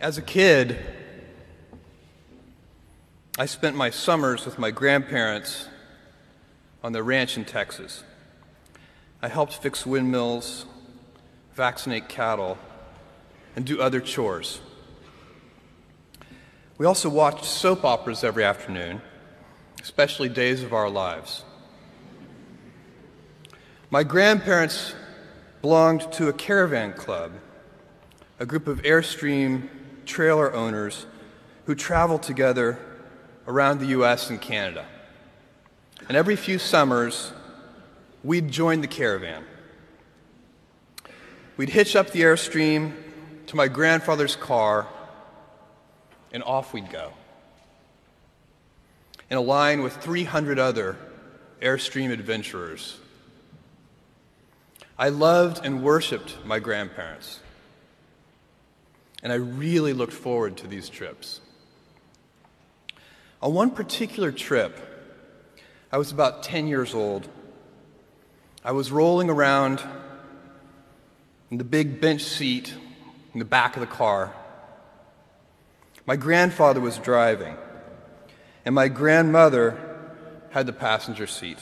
As a kid, I spent my summers with my grandparents on their ranch in Texas. I helped fix windmills, vaccinate cattle, and do other chores. We also watched soap operas every afternoon, especially Days of Our Lives. My grandparents belonged to a caravan club, a group of Airstream trailer owners who traveled together around the US and Canada. And every few summers, we'd join the caravan. We'd hitch up the Airstream to my grandfather's car, and off we'd go. In a line with 300 other Airstream adventurers. I loved and worshiped my grandparents, and I really looked forward to these trips. On one particular trip, I was about 10 years old. I was rolling around in the big bench seat in the back of the car. My grandfather was driving, and my grandmother had the passenger seat.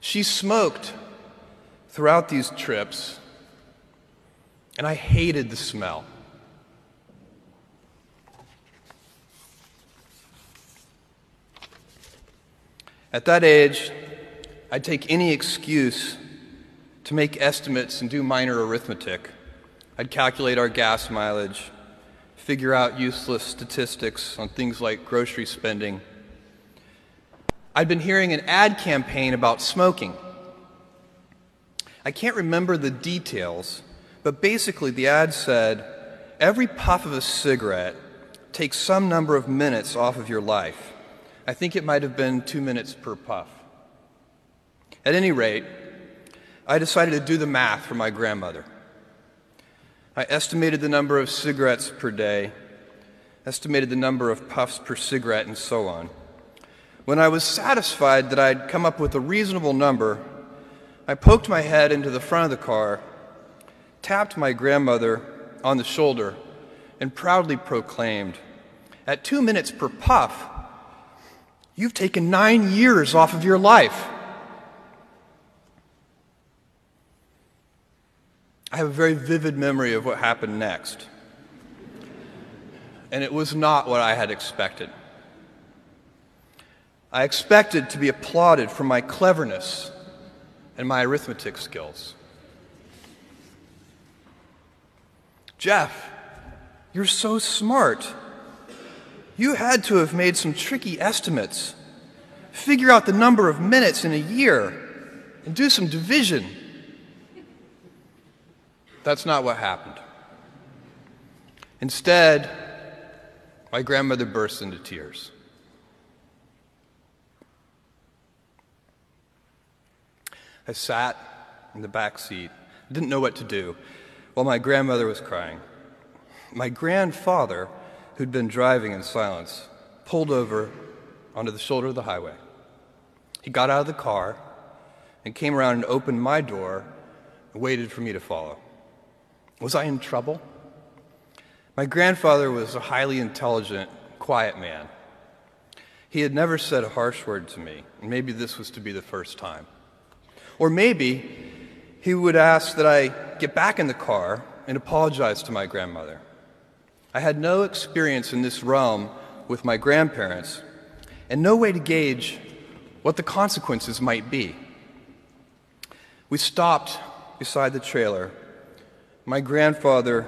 She smoked throughout these trips, and I hated the smell. At that age, I'd take any excuse to make estimates and do minor arithmetic. I'd calculate our gas mileage, figure out useless statistics on things like grocery spending. I'd been hearing an ad campaign about smoking. I can't remember the details, but basically the ad said every puff of a cigarette takes some number of minutes off of your life. I think it might have been two minutes per puff. At any rate, I decided to do the math for my grandmother. I estimated the number of cigarettes per day, estimated the number of puffs per cigarette, and so on. When I was satisfied that I'd come up with a reasonable number, I poked my head into the front of the car, tapped my grandmother on the shoulder, and proudly proclaimed, At two minutes per puff, You've taken nine years off of your life. I have a very vivid memory of what happened next. And it was not what I had expected. I expected to be applauded for my cleverness and my arithmetic skills. Jeff, you're so smart. You had to have made some tricky estimates. Figure out the number of minutes in a year and do some division. That's not what happened. Instead, my grandmother burst into tears. I sat in the back seat, didn't know what to do, while my grandmother was crying. My grandfather who'd been driving in silence, pulled over onto the shoulder of the highway. He got out of the car and came around and opened my door and waited for me to follow. Was I in trouble? My grandfather was a highly intelligent, quiet man. He had never said a harsh word to me, and maybe this was to be the first time. Or maybe he would ask that I get back in the car and apologize to my grandmother. I had no experience in this realm with my grandparents and no way to gauge what the consequences might be. We stopped beside the trailer. My grandfather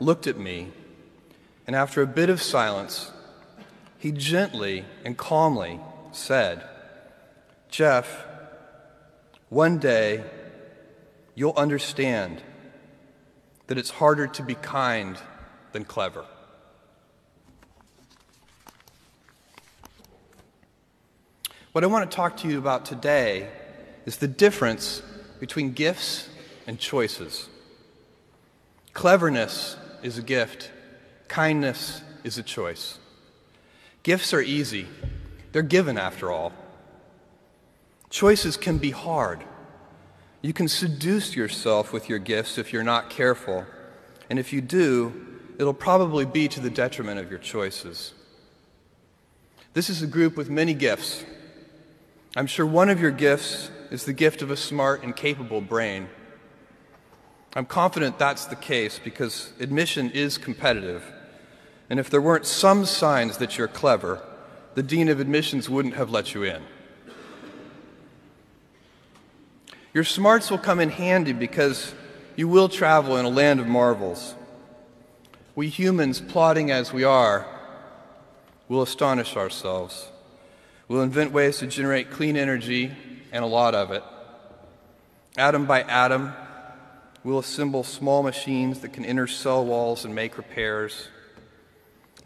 looked at me, and after a bit of silence, he gently and calmly said, Jeff, one day you'll understand that it's harder to be kind than clever. What I want to talk to you about today is the difference between gifts and choices. Cleverness is a gift, kindness is a choice. Gifts are easy, they're given after all. Choices can be hard. You can seduce yourself with your gifts if you're not careful, and if you do, it'll probably be to the detriment of your choices. This is a group with many gifts. I'm sure one of your gifts is the gift of a smart and capable brain. I'm confident that's the case because admission is competitive. And if there weren't some signs that you're clever, the Dean of Admissions wouldn't have let you in. Your smarts will come in handy because you will travel in a land of marvels. We humans, plotting as we are, will astonish ourselves. We'll invent ways to generate clean energy and a lot of it. Atom by atom, we'll assemble small machines that can enter cell walls and make repairs.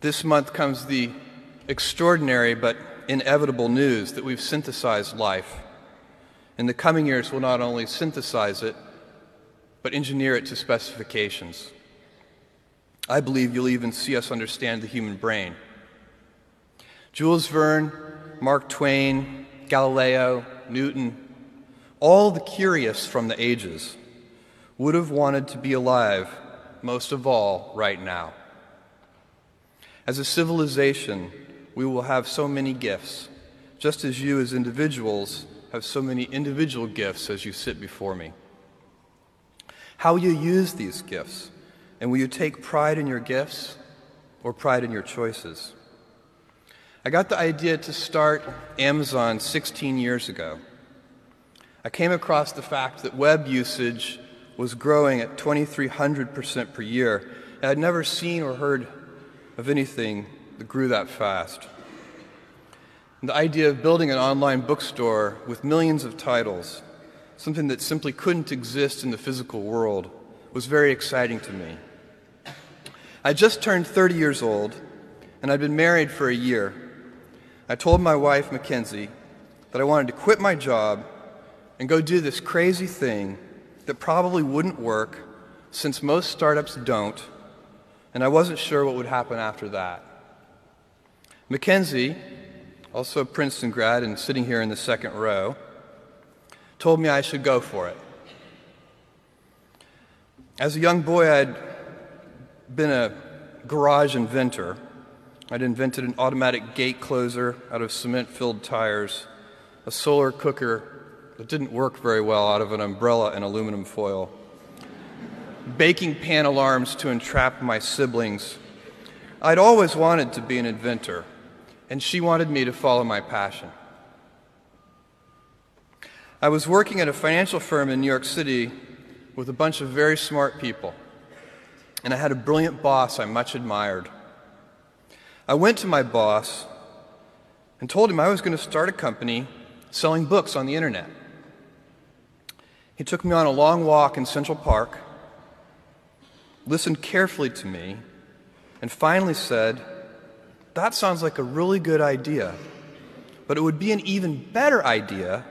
This month comes the extraordinary but inevitable news that we've synthesized life. In the coming years, we'll not only synthesize it, but engineer it to specifications. I believe you'll even see us understand the human brain. Jules Verne, Mark Twain, Galileo, Newton, all the curious from the ages would have wanted to be alive, most of all, right now. As a civilization, we will have so many gifts, just as you as individuals have so many individual gifts as you sit before me. How you use these gifts? And will you take pride in your gifts or pride in your choices? I got the idea to start Amazon 16 years ago. I came across the fact that web usage was growing at 2,300% per year. I had never seen or heard of anything that grew that fast. And the idea of building an online bookstore with millions of titles, something that simply couldn't exist in the physical world, was very exciting to me. I just turned 30 years old, and I'd been married for a year. I told my wife, Mackenzie, that I wanted to quit my job and go do this crazy thing that probably wouldn't work since most startups don't, and I wasn't sure what would happen after that. Mackenzie, also a Princeton grad and sitting here in the second row, told me I should go for it. As a young boy, I'd been a garage inventor. I'd invented an automatic gate closer out of cement filled tires, a solar cooker that didn't work very well out of an umbrella and aluminum foil, baking pan alarms to entrap my siblings. I'd always wanted to be an inventor and she wanted me to follow my passion. I was working at a financial firm in New York City with a bunch of very smart people, and I had a brilliant boss I much admired. I went to my boss and told him I was going to start a company selling books on the internet. He took me on a long walk in Central Park, listened carefully to me, and finally said, that sounds like a really good idea, but it would be an even better idea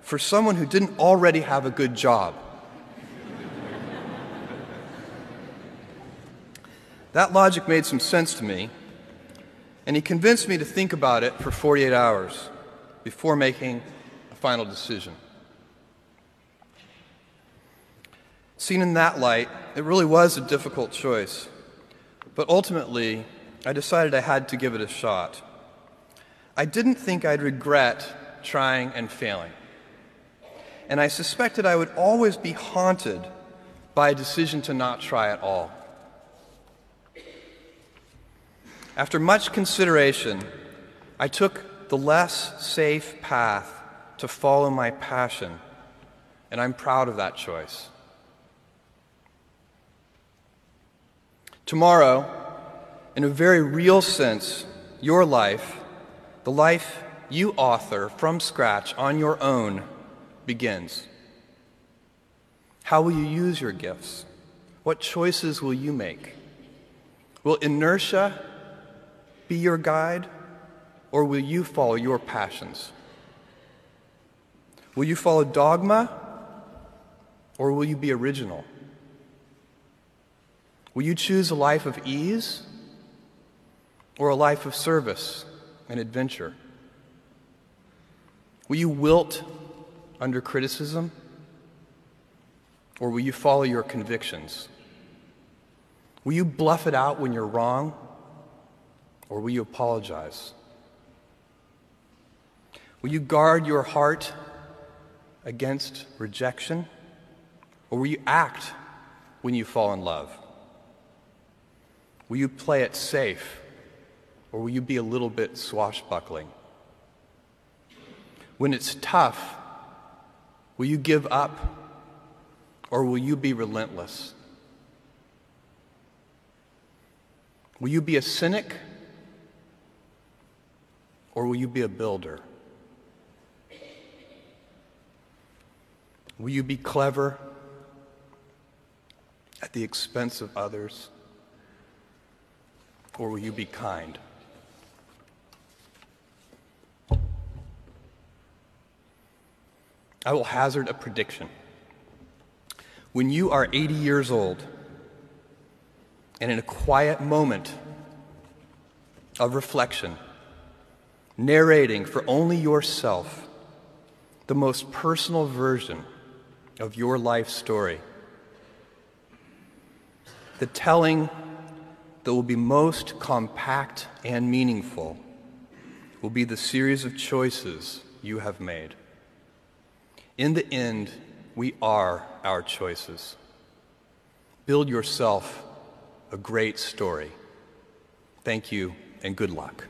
for someone who didn't already have a good job. That logic made some sense to me, and he convinced me to think about it for 48 hours before making a final decision. Seen in that light, it really was a difficult choice, but ultimately, I decided I had to give it a shot. I didn't think I'd regret trying and failing. And I suspected I would always be haunted by a decision to not try at all. After much consideration, I took the less safe path to follow my passion, and I'm proud of that choice. Tomorrow, in a very real sense, your life, the life you author from scratch on your own, begins. How will you use your gifts? What choices will you make? Will inertia be your guide, or will you follow your passions? Will you follow dogma, or will you be original? Will you choose a life of ease? or a life of service and adventure? Will you wilt under criticism? Or will you follow your convictions? Will you bluff it out when you're wrong? Or will you apologize? Will you guard your heart against rejection? Or will you act when you fall in love? Will you play it safe? Or will you be a little bit swashbuckling? When it's tough, will you give up? Or will you be relentless? Will you be a cynic? Or will you be a builder? Will you be clever at the expense of others? Or will you be kind? I will hazard a prediction. When you are 80 years old, and in a quiet moment of reflection, narrating for only yourself the most personal version of your life story, the telling that will be most compact and meaningful will be the series of choices you have made. In the end, we are our choices. Build yourself a great story. Thank you and good luck.